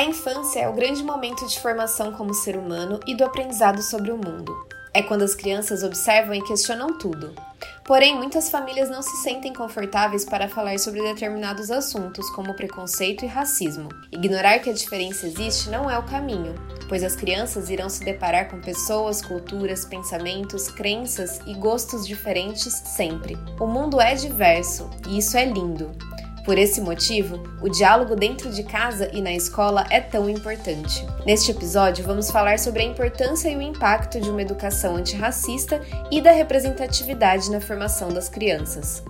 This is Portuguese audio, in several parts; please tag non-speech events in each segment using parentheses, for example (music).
A infância é o grande momento de formação como ser humano e do aprendizado sobre o mundo. É quando as crianças observam e questionam tudo. Porém, muitas famílias não se sentem confortáveis para falar sobre determinados assuntos, como preconceito e racismo. Ignorar que a diferença existe não é o caminho, pois as crianças irão se deparar com pessoas, culturas, pensamentos, crenças e gostos diferentes sempre. O mundo é diverso e isso é lindo. Por esse motivo, o diálogo dentro de casa e na escola é tão importante. Neste episódio, vamos falar sobre a importância e o impacto de uma educação antirracista e da representatividade na formação das crianças.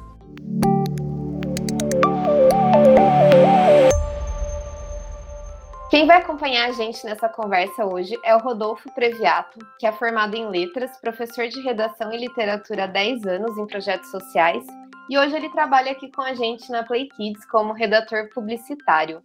Quem vai acompanhar a gente nessa conversa hoje é o Rodolfo Previato, que é formado em letras, professor de redação e literatura há 10 anos em projetos sociais e hoje ele trabalha aqui com a gente na Play Kids como redator publicitário.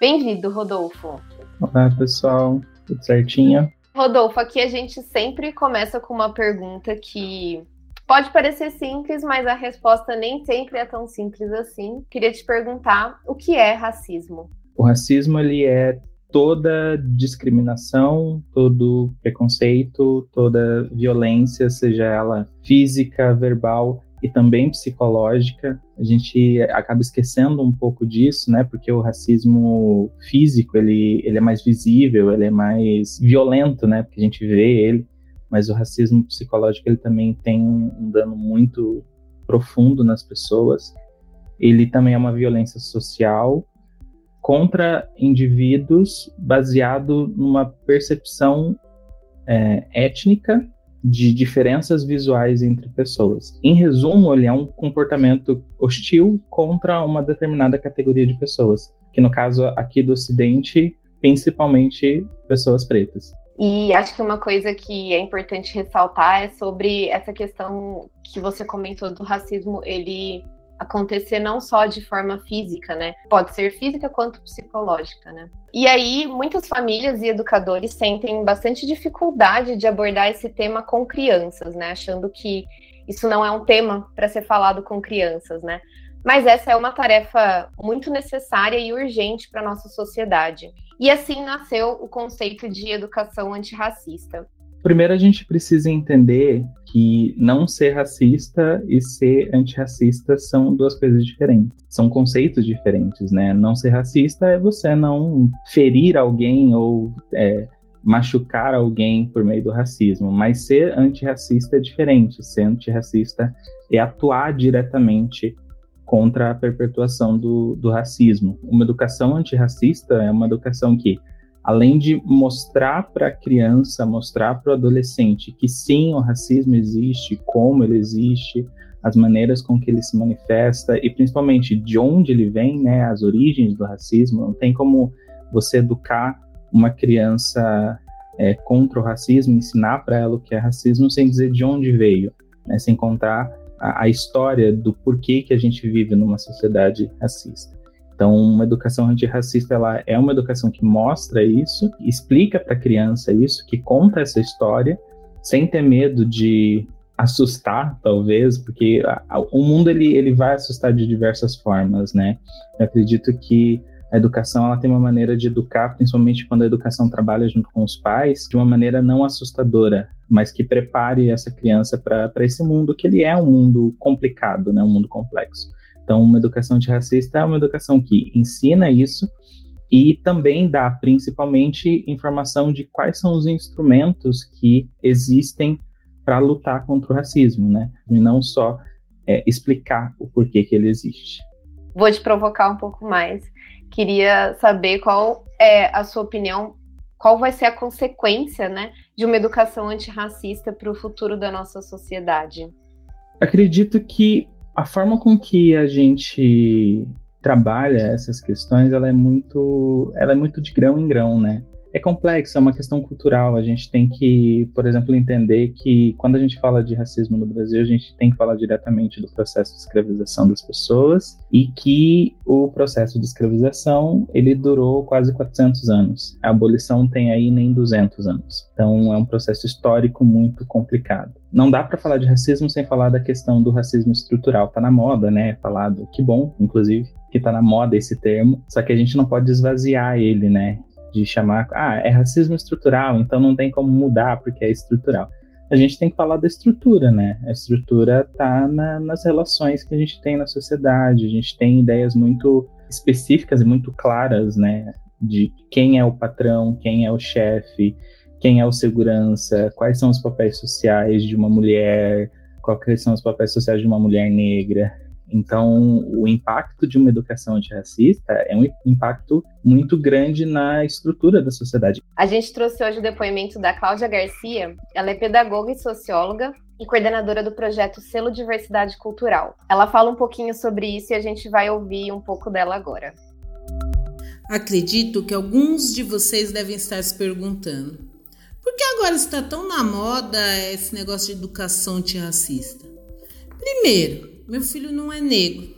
Bem-vindo, Rodolfo. Olá, pessoal. Tudo certinho? Rodolfo, aqui a gente sempre começa com uma pergunta que pode parecer simples, mas a resposta nem sempre é tão simples assim. Queria te perguntar o que é racismo? O racismo ele é toda discriminação, todo preconceito, toda violência, seja ela física, verbal, e também psicológica. A gente acaba esquecendo um pouco disso, né? Porque o racismo físico, ele, ele é mais visível, ele é mais violento, né? Porque a gente vê ele. Mas o racismo psicológico, ele também tem um dano muito profundo nas pessoas. Ele também é uma violência social contra indivíduos baseado numa percepção é, étnica de diferenças visuais entre pessoas. Em resumo, ele é um comportamento hostil contra uma determinada categoria de pessoas, que no caso aqui do Ocidente, principalmente pessoas pretas. E acho que uma coisa que é importante ressaltar é sobre essa questão que você comentou do racismo, ele acontecer não só de forma física, né? Pode ser física quanto psicológica, né? E aí, muitas famílias e educadores sentem bastante dificuldade de abordar esse tema com crianças, né? Achando que isso não é um tema para ser falado com crianças, né? Mas essa é uma tarefa muito necessária e urgente para a nossa sociedade. E assim nasceu o conceito de educação antirracista. Primeiro, a gente precisa entender que não ser racista e ser antirracista são duas coisas diferentes. São conceitos diferentes, né? Não ser racista é você não ferir alguém ou é, machucar alguém por meio do racismo, mas ser antirracista é diferente. Ser antirracista é atuar diretamente contra a perpetuação do, do racismo. Uma educação antirracista é uma educação que além de mostrar para a criança, mostrar para o adolescente que sim, o racismo existe, como ele existe, as maneiras com que ele se manifesta e principalmente de onde ele vem, né, as origens do racismo. Não tem como você educar uma criança é, contra o racismo, ensinar para ela o que é racismo sem dizer de onde veio, né, sem contar a, a história do porquê que a gente vive numa sociedade racista. Então, uma educação antirracista ela é uma educação que mostra isso, explica para a criança isso, que conta essa história, sem ter medo de assustar, talvez, porque a, a, o mundo ele, ele vai assustar de diversas formas, né? Eu acredito que a educação ela tem uma maneira de educar, principalmente quando a educação trabalha junto com os pais, de uma maneira não assustadora, mas que prepare essa criança para esse mundo que ele é um mundo complicado, né? Um mundo complexo. Então, uma educação antirracista é uma educação que ensina isso e também dá, principalmente, informação de quais são os instrumentos que existem para lutar contra o racismo, né? E não só é, explicar o porquê que ele existe. Vou te provocar um pouco mais. Queria saber qual é a sua opinião, qual vai ser a consequência, né, de uma educação antirracista para o futuro da nossa sociedade. Acredito que a forma com que a gente trabalha essas questões, ela é muito, ela é muito de grão em grão, né? É complexo, é uma questão cultural. A gente tem que, por exemplo, entender que quando a gente fala de racismo no Brasil, a gente tem que falar diretamente do processo de escravização das pessoas e que o processo de escravização ele durou quase 400 anos. A abolição tem aí nem 200 anos. Então é um processo histórico muito complicado. Não dá para falar de racismo sem falar da questão do racismo estrutural. Tá na moda, né? Falado, que bom, inclusive, que tá na moda esse termo. Só que a gente não pode esvaziar ele, né? De chamar, ah, é racismo estrutural, então não tem como mudar porque é estrutural. A gente tem que falar da estrutura, né? A estrutura está na, nas relações que a gente tem na sociedade. A gente tem ideias muito específicas e muito claras, né? De quem é o patrão, quem é o chefe, quem é o segurança, quais são os papéis sociais de uma mulher, quais são os papéis sociais de uma mulher negra. Então, o impacto de uma educação antirracista é um impacto muito grande na estrutura da sociedade. A gente trouxe hoje o depoimento da Cláudia Garcia. Ela é pedagoga e socióloga e coordenadora do projeto Selo Diversidade Cultural. Ela fala um pouquinho sobre isso e a gente vai ouvir um pouco dela agora. Acredito que alguns de vocês devem estar se perguntando: por que agora está tão na moda esse negócio de educação antirracista? Primeiro, meu filho não é negro.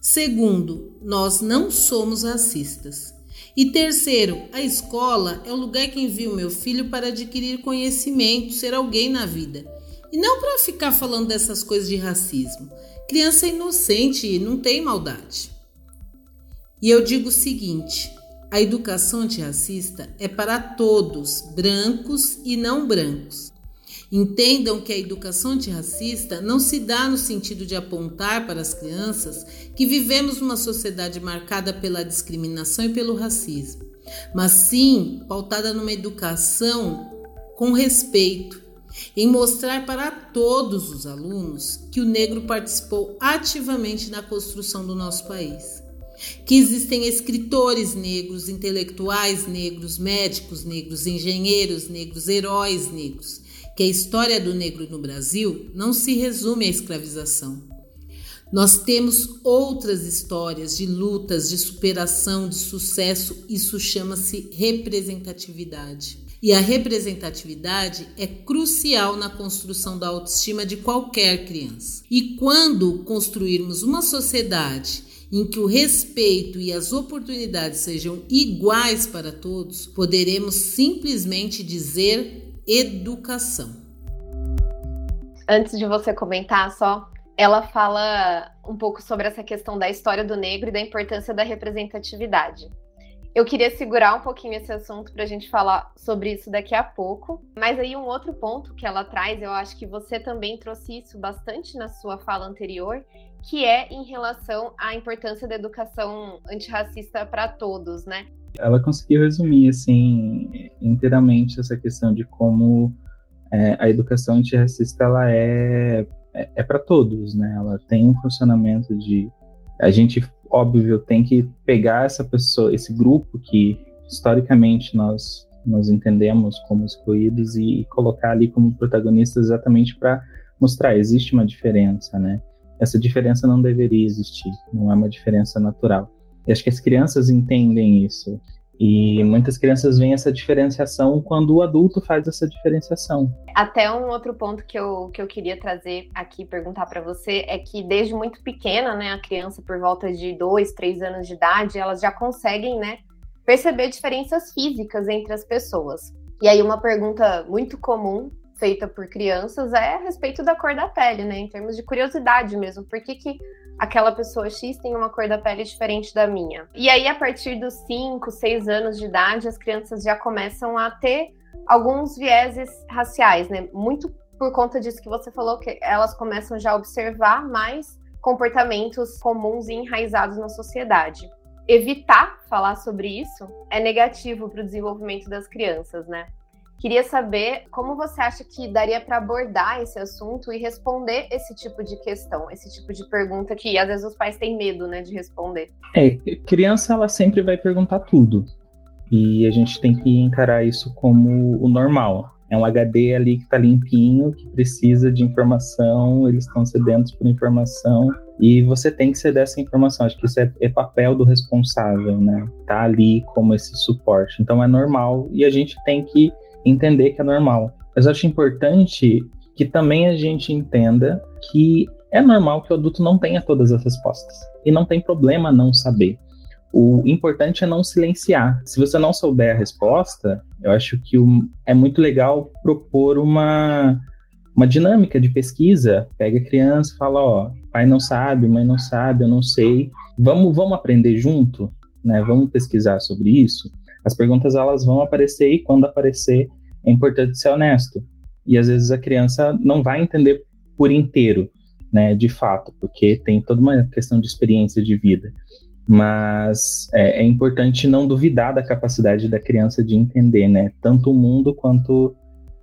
Segundo, nós não somos racistas. E terceiro, a escola é o lugar que envio meu filho para adquirir conhecimento, ser alguém na vida. E não para ficar falando dessas coisas de racismo. Criança é inocente, não tem maldade. E eu digo o seguinte: a educação antirracista é para todos, brancos e não brancos. Entendam que a educação antirracista não se dá no sentido de apontar para as crianças que vivemos numa sociedade marcada pela discriminação e pelo racismo, mas sim pautada numa educação com respeito, em mostrar para todos os alunos que o negro participou ativamente na construção do nosso país. Que existem escritores negros, intelectuais negros, médicos negros, engenheiros negros, heróis negros que a história do negro no Brasil não se resume à escravização. Nós temos outras histórias de lutas, de superação, de sucesso, isso chama-se representatividade. E a representatividade é crucial na construção da autoestima de qualquer criança. E quando construirmos uma sociedade em que o respeito e as oportunidades sejam iguais para todos, poderemos simplesmente dizer educação. Antes de você comentar só, ela fala um pouco sobre essa questão da história do negro e da importância da representatividade. Eu queria segurar um pouquinho esse assunto para a gente falar sobre isso daqui a pouco. Mas aí um outro ponto que ela traz, eu acho que você também trouxe isso bastante na sua fala anterior, que é em relação à importância da educação antirracista para todos, né? Ela conseguiu resumir assim inteiramente essa questão de como é, a educação antirracista ela é é, é para todos, né? Ela tem um funcionamento de a gente óbvio tem que pegar essa pessoa, esse grupo que historicamente nós nós entendemos como excluídos e colocar ali como protagonistas exatamente para mostrar existe uma diferença, né? Essa diferença não deveria existir, não é uma diferença natural. E acho que as crianças entendem isso. E muitas crianças veem essa diferenciação quando o adulto faz essa diferenciação. Até um outro ponto que eu, que eu queria trazer aqui, perguntar para você, é que desde muito pequena, né, a criança por volta de dois, três anos de idade, elas já conseguem, né, perceber diferenças físicas entre as pessoas. E aí uma pergunta muito comum feita por crianças é a respeito da cor da pele, né, em termos de curiosidade mesmo. Por que, que aquela pessoa X tem uma cor da pele diferente da minha. E aí, a partir dos 5, 6 anos de idade, as crianças já começam a ter alguns vieses raciais, né? Muito por conta disso que você falou, que elas começam já a observar mais comportamentos comuns e enraizados na sociedade. Evitar falar sobre isso é negativo para o desenvolvimento das crianças, né? Queria saber como você acha que daria para abordar esse assunto e responder esse tipo de questão, esse tipo de pergunta que às vezes os pais têm medo, né, de responder. É, criança ela sempre vai perguntar tudo. E a gente tem que encarar isso como o normal. É um HD ali que está limpinho, que precisa de informação, eles estão sedentos por informação, e você tem que ceder essa informação. Acho que isso é, é, papel do responsável, né? Tá ali como esse suporte. Então é normal e a gente tem que entender que é normal. Mas eu acho importante que também a gente entenda que é normal que o adulto não tenha todas as respostas. E não tem problema não saber. O importante é não silenciar. Se você não souber a resposta, eu acho que é muito legal propor uma, uma dinâmica de pesquisa. Pega a criança e fala, ó, pai não sabe, mãe não sabe, eu não sei. Vamos, vamos aprender junto, né? Vamos pesquisar sobre isso. As perguntas elas vão aparecer e quando aparecer é importante ser honesto. E às vezes a criança não vai entender por inteiro, né, de fato, porque tem toda uma questão de experiência de vida. Mas é, é importante não duvidar da capacidade da criança de entender, né, tanto o mundo quanto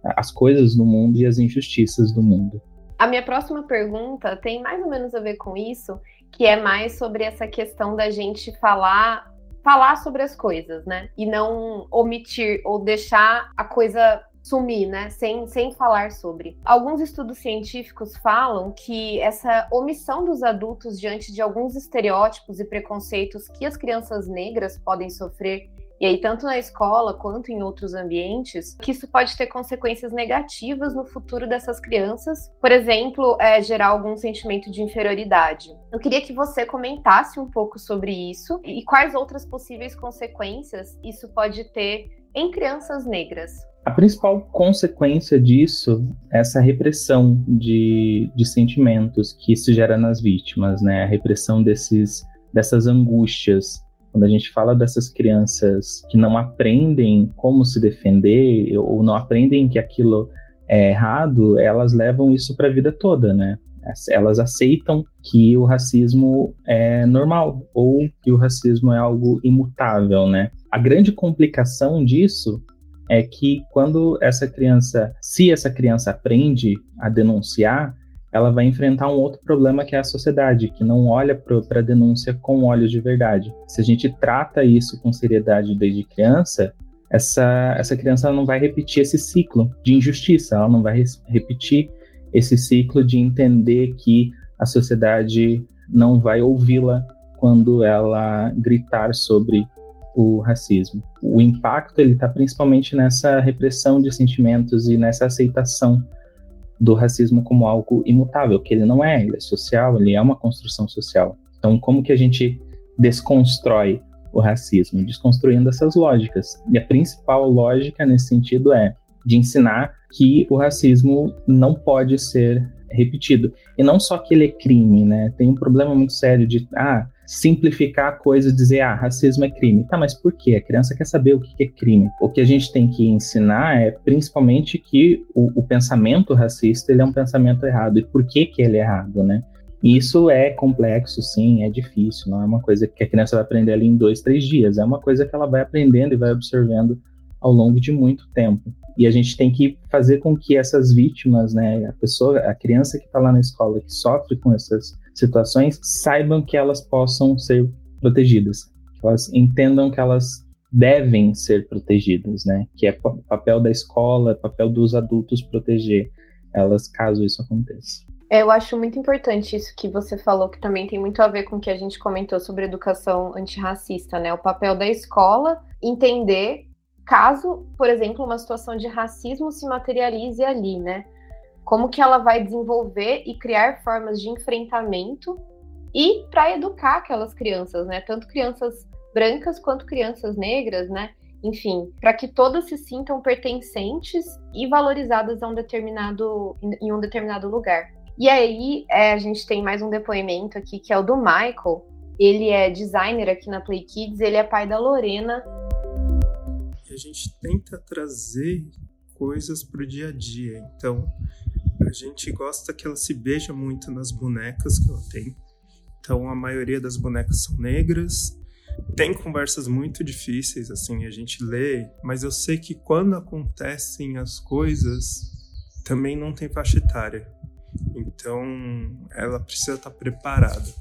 as coisas do mundo e as injustiças do mundo. A minha próxima pergunta tem mais ou menos a ver com isso, que é mais sobre essa questão da gente falar falar sobre as coisas, né? E não omitir ou deixar a coisa sumir, né? Sem, sem falar sobre. Alguns estudos científicos falam que essa omissão dos adultos diante de alguns estereótipos e preconceitos que as crianças negras podem sofrer e aí, tanto na escola quanto em outros ambientes, que isso pode ter consequências negativas no futuro dessas crianças. Por exemplo, é, gerar algum sentimento de inferioridade. Eu queria que você comentasse um pouco sobre isso e quais outras possíveis consequências isso pode ter em crianças negras. A principal consequência disso é essa repressão de, de sentimentos que isso gera nas vítimas, né? A repressão desses, dessas angústias quando a gente fala dessas crianças que não aprendem como se defender ou não aprendem que aquilo é errado, elas levam isso para a vida toda, né? Elas aceitam que o racismo é normal ou que o racismo é algo imutável, né? A grande complicação disso é que quando essa criança, se essa criança aprende a denunciar, ela vai enfrentar um outro problema que é a sociedade, que não olha para a denúncia com olhos de verdade. Se a gente trata isso com seriedade desde criança, essa, essa criança não vai repetir esse ciclo de injustiça, ela não vai repetir esse ciclo de entender que a sociedade não vai ouvi-la quando ela gritar sobre o racismo. O impacto ele está principalmente nessa repressão de sentimentos e nessa aceitação do racismo como algo imutável, que ele não é, ele é social, ele é uma construção social. Então, como que a gente desconstrói o racismo? Desconstruindo essas lógicas. E a principal lógica nesse sentido é de ensinar que o racismo não pode ser repetido. E não só que ele é crime, né? Tem um problema muito sério de, ah, simplificar a coisa e dizer, ah, racismo é crime. Tá, mas por quê? A criança quer saber o que é crime. O que a gente tem que ensinar é principalmente que o, o pensamento racista ele é um pensamento errado. E por que, que ele é errado, né? Isso é complexo, sim, é difícil. Não é uma coisa que a criança vai aprender ali em dois, três dias. É uma coisa que ela vai aprendendo e vai observando ao longo de muito tempo. E a gente tem que fazer com que essas vítimas, né, a pessoa, a criança que está lá na escola que sofre com essas situações, saibam que elas possam ser protegidas, que elas entendam que elas devem ser protegidas, né? Que é papel da escola, papel dos adultos proteger elas caso isso aconteça. É, eu acho muito importante isso que você falou, que também tem muito a ver com o que a gente comentou sobre educação antirracista, né? O papel da escola entender caso, por exemplo, uma situação de racismo se materialize ali, né? Como que ela vai desenvolver e criar formas de enfrentamento e para educar aquelas crianças, né? Tanto crianças brancas quanto crianças negras, né? Enfim, para que todas se sintam pertencentes e valorizadas a um determinado, em um determinado lugar. E aí, é, a gente tem mais um depoimento aqui, que é o do Michael. Ele é designer aqui na Play Kids, ele é pai da Lorena, a gente tenta trazer coisas para o dia a dia. Então, a gente gosta que ela se beija muito nas bonecas que ela tem. Então, a maioria das bonecas são negras. Tem conversas muito difíceis, assim, a gente lê, mas eu sei que quando acontecem as coisas, também não tem faixa etária. Então, ela precisa estar preparada.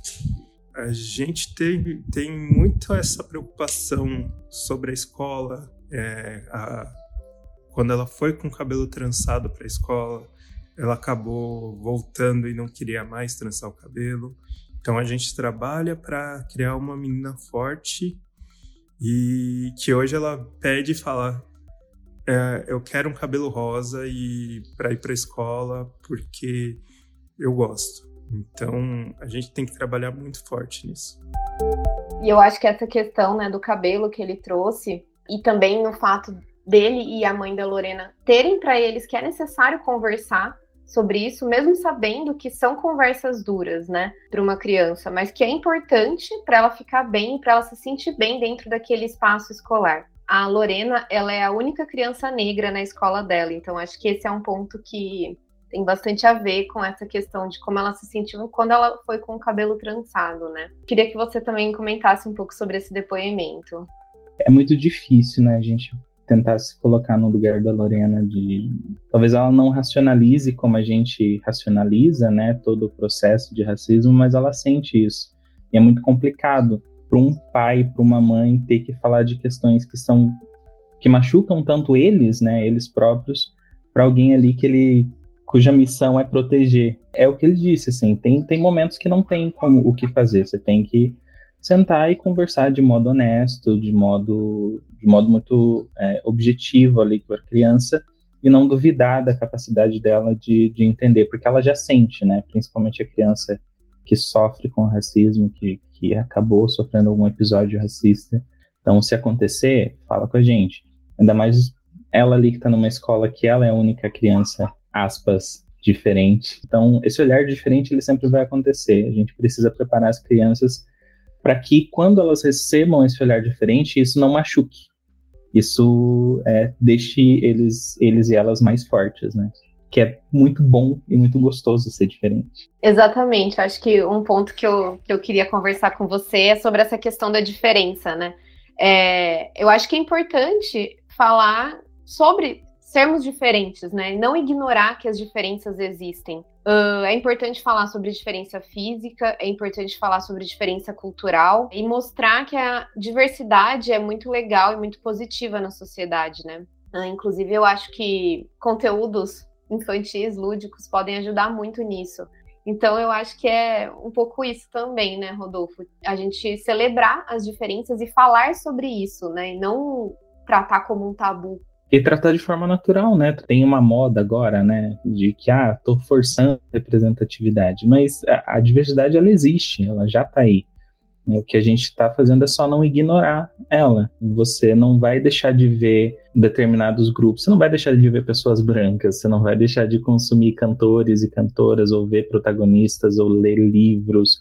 A gente tem, tem muito essa preocupação sobre a escola, é, a, quando ela foi com o cabelo trançado para a escola, ela acabou voltando e não queria mais trançar o cabelo. Então a gente trabalha para criar uma menina forte e que hoje ela pede e fala: é, eu quero um cabelo rosa e para ir para escola porque eu gosto. Então a gente tem que trabalhar muito forte nisso. E eu acho que essa questão né, do cabelo que ele trouxe e também no fato dele e a mãe da Lorena terem para eles que é necessário conversar sobre isso, mesmo sabendo que são conversas duras, né, para uma criança, mas que é importante para ela ficar bem, para ela se sentir bem dentro daquele espaço escolar. a Lorena, ela é a única criança negra na escola dela, então acho que esse é um ponto que tem bastante a ver com essa questão de como ela se sentiu quando ela foi com o cabelo trançado, né? Queria que você também comentasse um pouco sobre esse depoimento. É muito difícil, né, a gente tentar se colocar no lugar da Lorena de talvez ela não racionalize como a gente racionaliza, né, todo o processo de racismo, mas ela sente isso. E é muito complicado para um pai, para uma mãe ter que falar de questões que são que machucam tanto eles, né, eles próprios, para alguém ali que ele cuja missão é proteger. É o que ele disse, assim, tem tem momentos que não tem como o que fazer, você tem que sentar e conversar de modo honesto, de modo de modo muito é, objetivo ali com a criança e não duvidar da capacidade dela de, de entender, porque ela já sente, né, principalmente a criança que sofre com racismo, que, que acabou sofrendo algum episódio racista. Então, se acontecer, fala com a gente. Ainda mais ela ali que está numa escola que ela é a única criança, aspas, diferente. Então, esse olhar diferente ele sempre vai acontecer. A gente precisa preparar as crianças para que quando elas recebam esse olhar diferente, isso não machuque. Isso é, deixe eles, eles e elas mais fortes, né? que é muito bom e muito gostoso ser diferente. Exatamente. Acho que um ponto que eu, que eu queria conversar com você é sobre essa questão da diferença, né? É, eu acho que é importante falar sobre sermos diferentes, né? Não ignorar que as diferenças existem. Uh, é importante falar sobre diferença física, é importante falar sobre diferença cultural e mostrar que a diversidade é muito legal e muito positiva na sociedade, né? Uh, inclusive, eu acho que conteúdos infantis, lúdicos, podem ajudar muito nisso. Então, eu acho que é um pouco isso também, né, Rodolfo? A gente celebrar as diferenças e falar sobre isso, né? E não tratar como um tabu. E tratar de forma natural, né? Tem uma moda agora, né? De que, ah, tô forçando representatividade. Mas a, a diversidade, ela existe, ela já tá aí. O que a gente está fazendo é só não ignorar ela. Você não vai deixar de ver determinados grupos, você não vai deixar de ver pessoas brancas, você não vai deixar de consumir cantores e cantoras, ou ver protagonistas, ou ler livros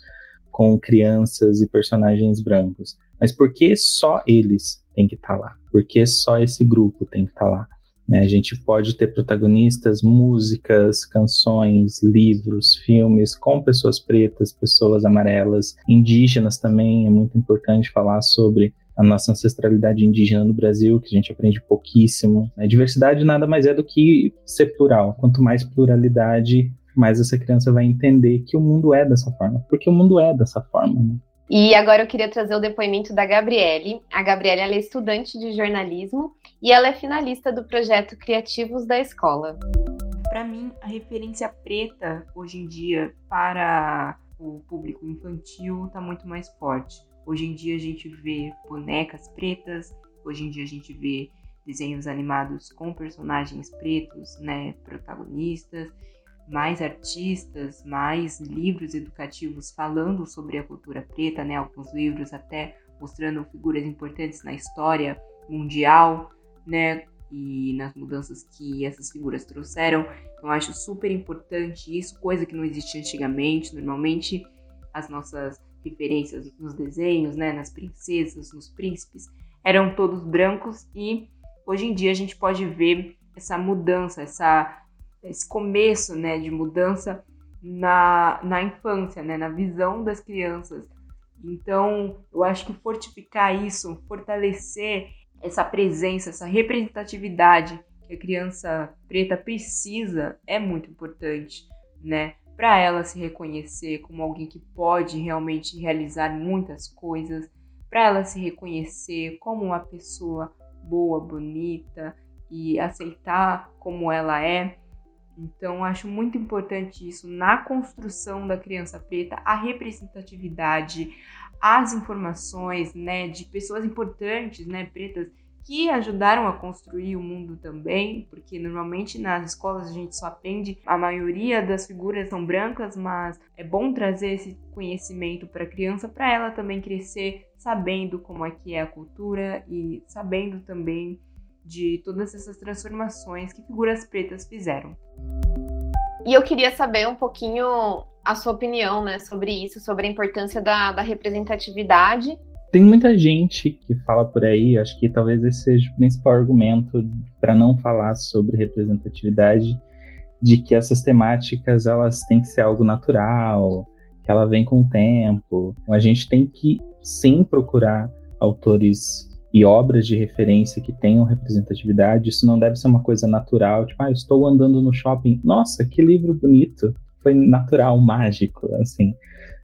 com crianças e personagens brancos. Mas por que só eles têm que estar tá lá? Por que só esse grupo tem que estar tá lá? Né? A gente pode ter protagonistas, músicas, canções, livros, filmes com pessoas pretas, pessoas amarelas, indígenas também. É muito importante falar sobre a nossa ancestralidade indígena no Brasil, que a gente aprende pouquíssimo. A diversidade nada mais é do que ser plural. Quanto mais pluralidade, mais essa criança vai entender que o mundo é dessa forma, porque o mundo é dessa forma. Né? E agora eu queria trazer o depoimento da Gabriele. A Gabriele é estudante de jornalismo e ela é finalista do projeto Criativos da Escola. Para mim, a referência preta hoje em dia para o público infantil está muito mais forte. Hoje em dia a gente vê bonecas pretas, hoje em dia a gente vê desenhos animados com personagens pretos, né, protagonistas, mais artistas, mais livros educativos falando sobre a cultura preta, né? Alguns livros até mostrando figuras importantes na história mundial, né? E nas mudanças que essas figuras trouxeram. Então, acho super importante isso, coisa que não existia antigamente. Normalmente, as nossas referências nos desenhos, né? Nas princesas, nos príncipes, eram todos brancos e hoje em dia a gente pode ver essa mudança, essa esse começo né, de mudança na, na infância, né, na visão das crianças. Então, eu acho que fortificar isso, fortalecer essa presença, essa representatividade que a criança preta precisa é muito importante, né? Para ela se reconhecer como alguém que pode realmente realizar muitas coisas, para ela se reconhecer como uma pessoa boa, bonita e aceitar como ela é. Então, acho muito importante isso na construção da criança preta, a representatividade, as informações, né, de pessoas importantes, né, pretas, que ajudaram a construir o mundo também, porque normalmente nas escolas a gente só aprende, a maioria das figuras são brancas, mas é bom trazer esse conhecimento para a criança, para ela também crescer sabendo como é que é a cultura e sabendo também de todas essas transformações que figuras pretas fizeram. E eu queria saber um pouquinho a sua opinião né, sobre isso, sobre a importância da, da representatividade. Tem muita gente que fala por aí, acho que talvez esse seja o principal argumento para não falar sobre representatividade, de que essas temáticas elas têm que ser algo natural, que ela vem com o tempo. A gente tem que sim procurar autores e obras de referência que tenham representatividade. Isso não deve ser uma coisa natural, tipo, ah, estou andando no shopping, nossa, que livro bonito. Foi natural, mágico, assim.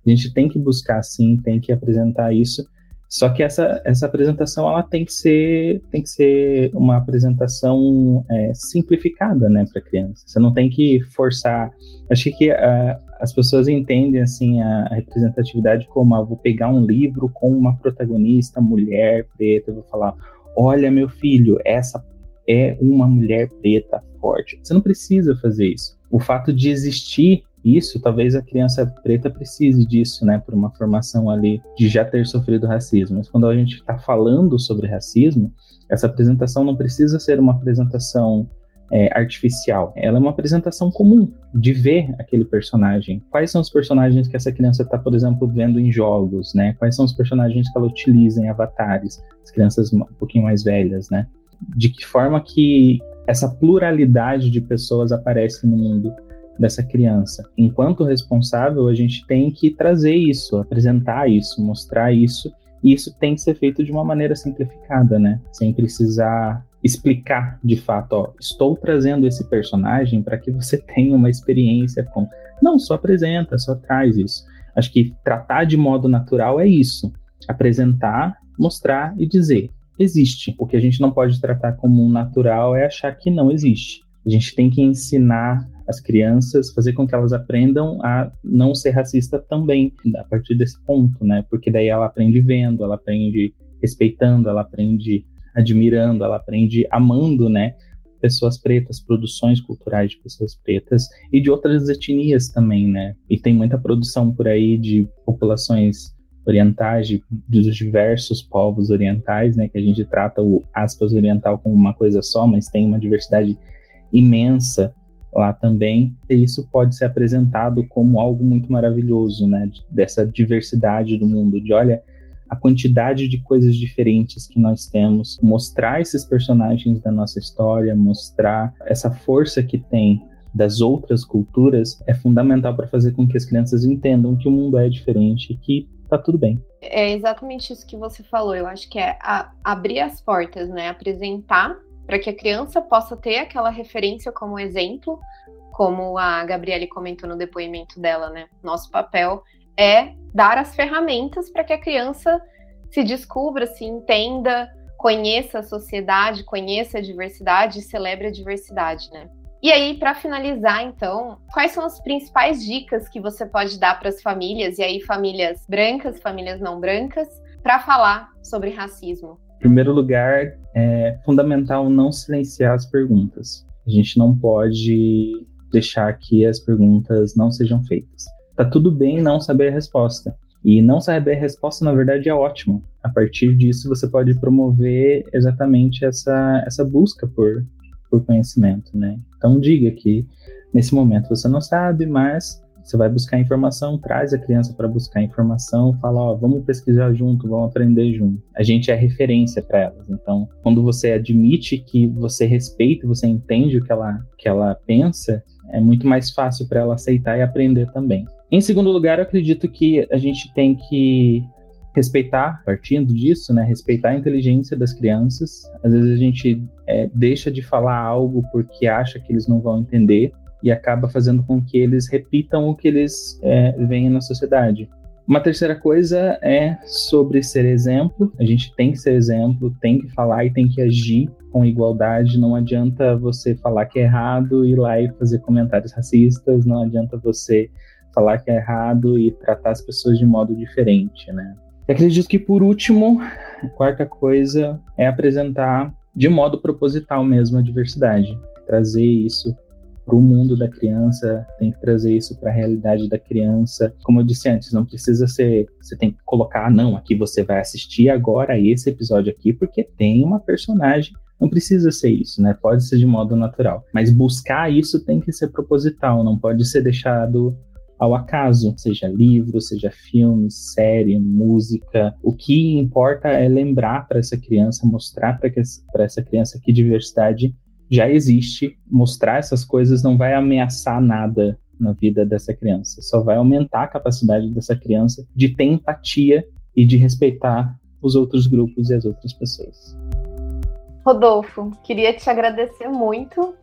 A gente tem que buscar sim, tem que apresentar isso só que essa, essa apresentação ela tem que ser tem que ser uma apresentação é, simplificada, né, para criança. Você não tem que forçar. Acho que uh, as pessoas entendem assim a, a representatividade como ah, vou pegar um livro com uma protagonista mulher preta, vou falar, olha meu filho, essa é uma mulher preta forte. Você não precisa fazer isso. O fato de existir isso, talvez a criança preta precise disso, né, por uma formação ali de já ter sofrido racismo. Mas quando a gente está falando sobre racismo, essa apresentação não precisa ser uma apresentação é, artificial. Ela é uma apresentação comum de ver aquele personagem. Quais são os personagens que essa criança está, por exemplo, vendo em jogos, né? Quais são os personagens que ela utiliza em avatares? As crianças um pouquinho mais velhas, né? De que forma que essa pluralidade de pessoas aparece no mundo dessa criança. Enquanto responsável, a gente tem que trazer isso, apresentar isso, mostrar isso, e isso tem que ser feito de uma maneira simplificada, né? Sem precisar explicar de fato, ó, estou trazendo esse personagem para que você (laughs) tenha uma experiência com. Não, só apresenta, só traz isso. Acho que tratar de modo natural é isso. Apresentar, mostrar e dizer. Existe. O que a gente não pode tratar como natural é achar que não existe. A gente tem que ensinar as crianças, fazer com que elas aprendam a não ser racista também, a partir desse ponto, né? Porque daí ela aprende vendo, ela aprende respeitando, ela aprende admirando, ela aprende amando, né? Pessoas pretas, produções culturais de pessoas pretas e de outras etnias também, né? E tem muita produção por aí de populações orientais, de, dos diversos povos orientais, né? Que a gente trata o aspas oriental como uma coisa só, mas tem uma diversidade imensa lá também, e isso pode ser apresentado como algo muito maravilhoso, né? Dessa diversidade do mundo, de olha a quantidade de coisas diferentes que nós temos, mostrar esses personagens da nossa história, mostrar essa força que tem das outras culturas é fundamental para fazer com que as crianças entendam que o mundo é diferente e que tá tudo bem. É exatamente isso que você falou. Eu acho que é abrir as portas, né? Apresentar para que a criança possa ter aquela referência como exemplo, como a Gabriele comentou no depoimento dela, né? Nosso papel é dar as ferramentas para que a criança se descubra, se entenda, conheça a sociedade, conheça a diversidade e celebre a diversidade, né? E aí, para finalizar, então, quais são as principais dicas que você pode dar para as famílias, e aí famílias brancas, famílias não brancas, para falar sobre racismo? primeiro lugar, é fundamental não silenciar as perguntas. A gente não pode deixar que as perguntas não sejam feitas. Tá tudo bem não saber a resposta. E não saber a resposta, na verdade, é ótimo. A partir disso, você pode promover exatamente essa, essa busca por, por conhecimento, né? Então, diga que nesse momento você não sabe, mas você vai buscar informação, traz a criança para buscar informação, fala, ó, vamos pesquisar junto, vamos aprender junto. A gente é referência para elas. Então, quando você admite que você respeita, você entende o que ela, que ela pensa, é muito mais fácil para ela aceitar e aprender também. Em segundo lugar, eu acredito que a gente tem que respeitar, partindo disso, né, respeitar a inteligência das crianças. Às vezes a gente é, deixa de falar algo porque acha que eles não vão entender e acaba fazendo com que eles repitam o que eles é, veem na sociedade. Uma terceira coisa é sobre ser exemplo. A gente tem que ser exemplo, tem que falar e tem que agir com igualdade. Não adianta você falar que é errado e ir lá e fazer comentários racistas. Não adianta você falar que é errado e tratar as pessoas de modo diferente, né? Eu acredito que por último, a quarta coisa é apresentar de modo proposital mesmo a diversidade, trazer isso para o mundo da criança, tem que trazer isso para a realidade da criança. Como eu disse antes, não precisa ser, você tem que colocar, ah, não, aqui você vai assistir agora esse episódio aqui porque tem uma personagem não precisa ser isso, né? Pode ser de modo natural. Mas buscar isso tem que ser proposital, não pode ser deixado ao acaso, seja livro, seja filme, série, música. O que importa é lembrar para essa criança, mostrar para essa criança que diversidade já existe. Mostrar essas coisas não vai ameaçar nada na vida dessa criança, só vai aumentar a capacidade dessa criança de ter empatia e de respeitar os outros grupos e as outras pessoas. Rodolfo, queria te agradecer muito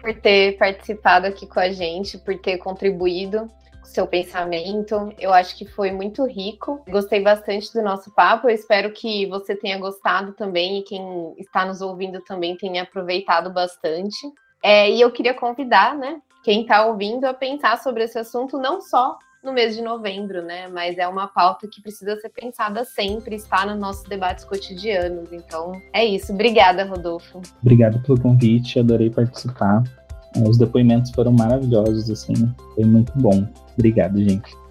por ter participado aqui com a gente, por ter contribuído seu pensamento. Eu acho que foi muito rico. Gostei bastante do nosso papo. Eu espero que você tenha gostado também e quem está nos ouvindo também tenha aproveitado bastante. É, e eu queria convidar, né, quem está ouvindo a pensar sobre esse assunto não só no mês de novembro, né? Mas é uma pauta que precisa ser pensada sempre, está nos nossos debates cotidianos. Então, é isso. Obrigada, Rodolfo. Obrigado pelo convite, adorei participar. Os depoimentos foram maravilhosos, assim, foi muito bom. Obrigado, gente.